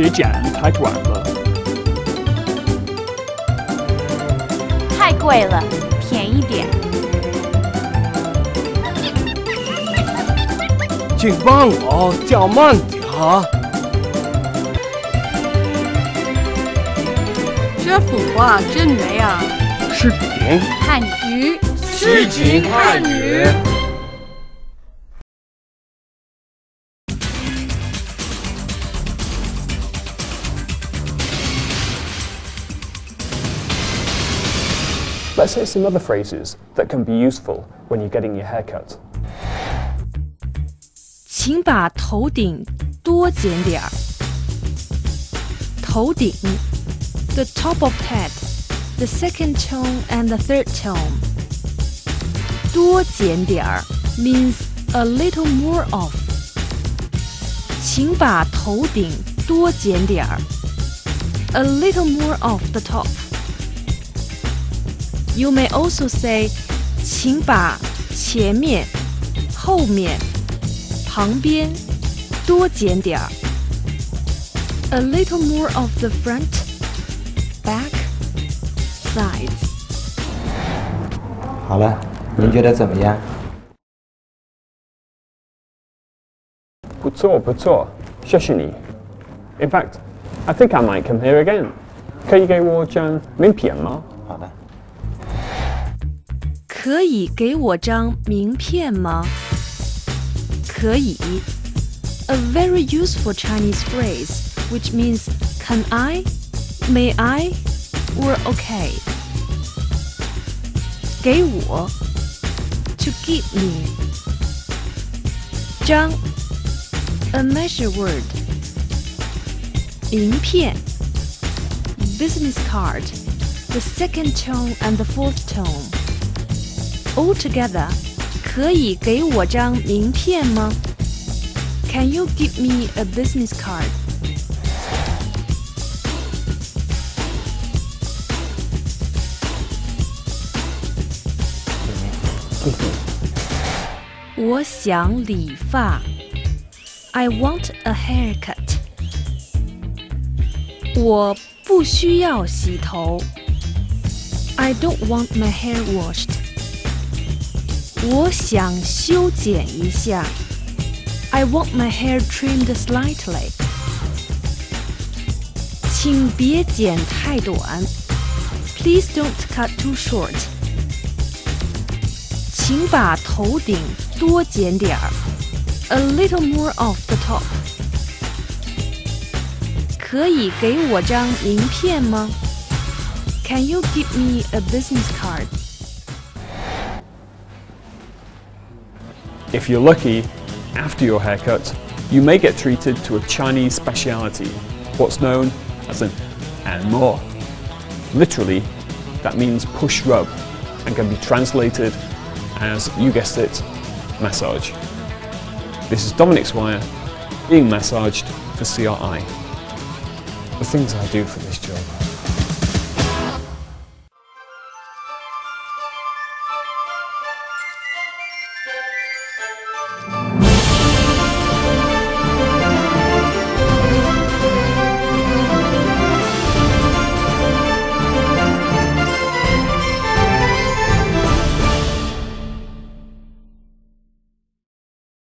别剪太短了太贵了便宜点。请帮我叫慢点啊。这幅画真美啊。是丙汉女是秦汉女 Let's say some other phrases that can be useful when you're getting your hair cut. 请把头顶多剪点儿。头顶，the top of head, the second tone and the third tone。多剪点儿 means a little more of。请把头顶多剪点儿。A little more of the top。 You may also say，请把前面、后面。旁边多剪点儿，a little more of the front, back, sides。好了，您觉得怎么样？不错不错，谢谢你。In fact, I think I might come here again. 可以给我张名片吗？好的。 可以给我张名片吗？可以，a very useful Chinese phrase which means can I, may I, or okay。给我，to give me。张，a measure word。名片，business card。The second tone and the fourth tone. All together. 可以给我张名片吗？Can you give me a business card？我想理发。I want a haircut。我不需要洗头。I don't want my hair washed。 我想修剪一下。I want my hair trimmed slightly。请别剪太短。Please don't cut too short。请把头顶多剪点儿。A little more off the top。可以给我张名片吗？Can you give me a business card？ If you're lucky, after your haircut, you may get treated to a Chinese speciality, what's known as an and more. Literally, that means push rub and can be translated as, you guessed it, massage. This is Dominic Swire being massaged for CRI. The things I do for this job.